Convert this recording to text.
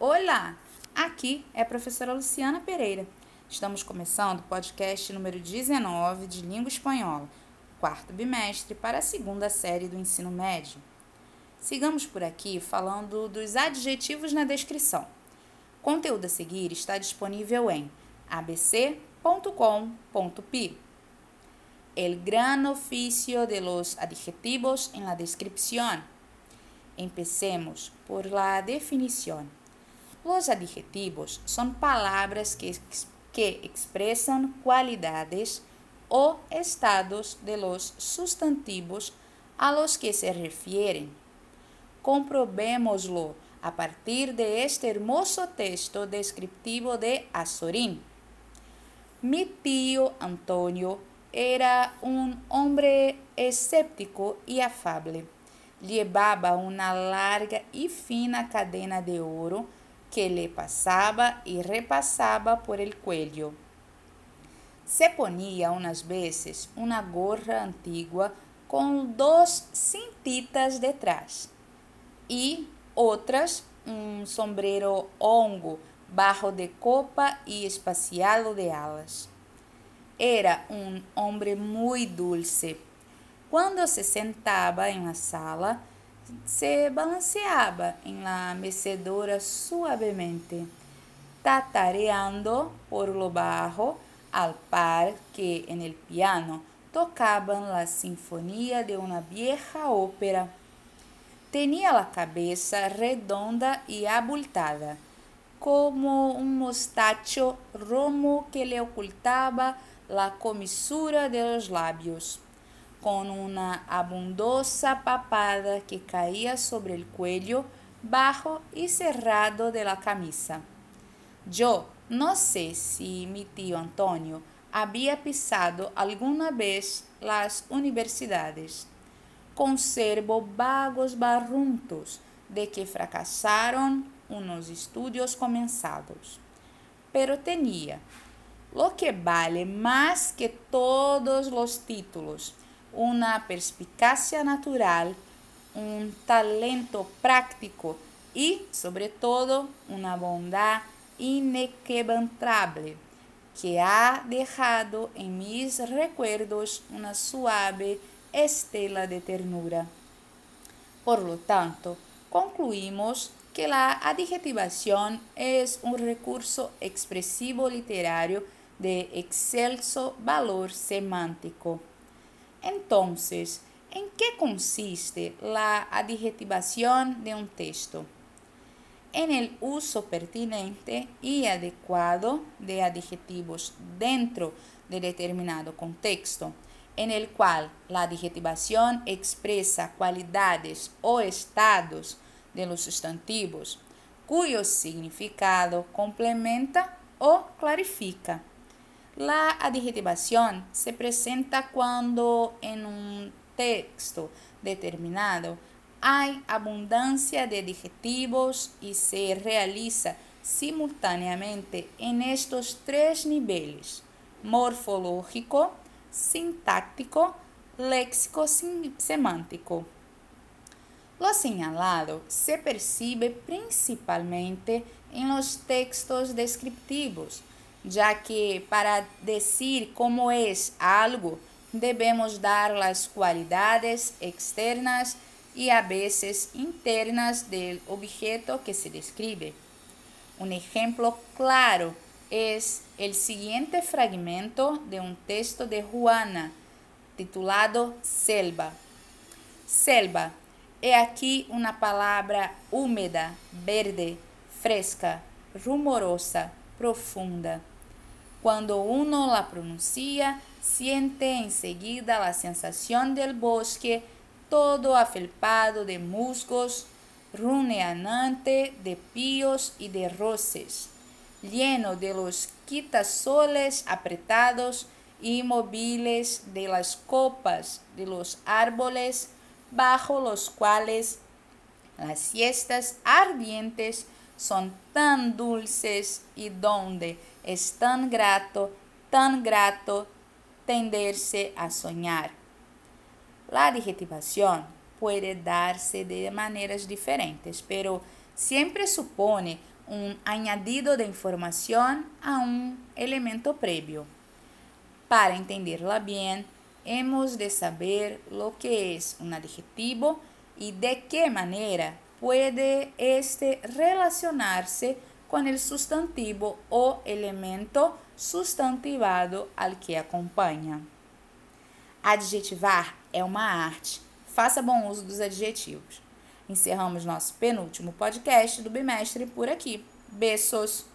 Olá, aqui é a professora Luciana Pereira. Estamos começando o podcast número 19 de Língua Espanhola, quarto bimestre para a segunda série do ensino médio. Sigamos por aqui falando dos adjetivos na descrição. O conteúdo a seguir está disponível em abc.com.pi. El gran oficio de los adjetivos en la descripción. Empecemos por la definición. Los adjetivos son palabras que, que expresan cualidades o estados de los sustantivos a los que se refieren. Comprobémoslo a partir de este hermoso texto descriptivo de Azorín. Mi tío Antonio era un hombre escéptico y afable. Llevaba una larga y fina cadena de oro que le pasaba y repasaba por el cuello. Se ponía unas veces una gorra antigua con dos cintitas detrás y otras un sombrero hongo bajo de copa y espaciado de alas. Era un hombre muy dulce. Cuando se sentaba en la sala, se balanceaba en la mecedora suavemente, tatareando por lo bajo al par que en el piano tocaban la sinfonía de una vieja ópera. Tenía la cabeza redonda y abultada, como un mostacho romo que le ocultaba la comisura de los labios con una abundosa papada que caía sobre el cuello bajo y cerrado de la camisa. Yo no sé si mi tío Antonio había pisado alguna vez las universidades. Conservo vagos barruntos de que fracasaron unos estudios comenzados. Pero tenía, lo que vale más que todos los títulos, una perspicacia natural, un talento práctico y, sobre todo, una bondad inquebrantable que ha dejado en mis recuerdos una suave estela de ternura. Por lo tanto, concluimos que la adjetivación es un recurso expresivo literario de excelso valor semántico. Entonces, ¿en qué consiste la adjetivación de un texto? En el uso pertinente y adecuado de adjetivos dentro de determinado contexto, en el cual la adjetivación expresa cualidades o estados de los sustantivos, cuyo significado complementa o clarifica. La adjetivación se presenta cuando en un texto determinado hay abundancia de adjetivos y se realiza simultáneamente en estos tres niveles, morfológico, sintáctico, léxico semántico. Lo señalado se percibe principalmente en los textos descriptivos, ya que para decir cómo es algo debemos dar las cualidades externas y a veces internas del objeto que se describe. Un ejemplo claro es el siguiente fragmento de un texto de Juana titulado Selva. Selva. He aquí una palabra húmeda, verde, fresca, rumorosa, profunda. Cuando uno la pronuncia, siente enseguida la sensación del bosque todo afelpado de musgos, runeante de píos y de roces, lleno de los quitasoles apretados y móviles de las copas de los árboles bajo los cuales las siestas ardientes son tan dulces y donde es tan grato, tan grato tenderse a soñar. La adjetivación puede darse de maneras diferentes, pero siempre supone un añadido de información a un elemento previo. Para entenderla bien, hemos de saber lo que es un adjetivo y de qué manera puede este relacionarse con el sustantivo o elemento sustantivado al que acompanha. Adjetivar é uma arte. Faça bom uso dos adjetivos. Encerramos nosso penúltimo podcast do bimestre por aqui. Beijos!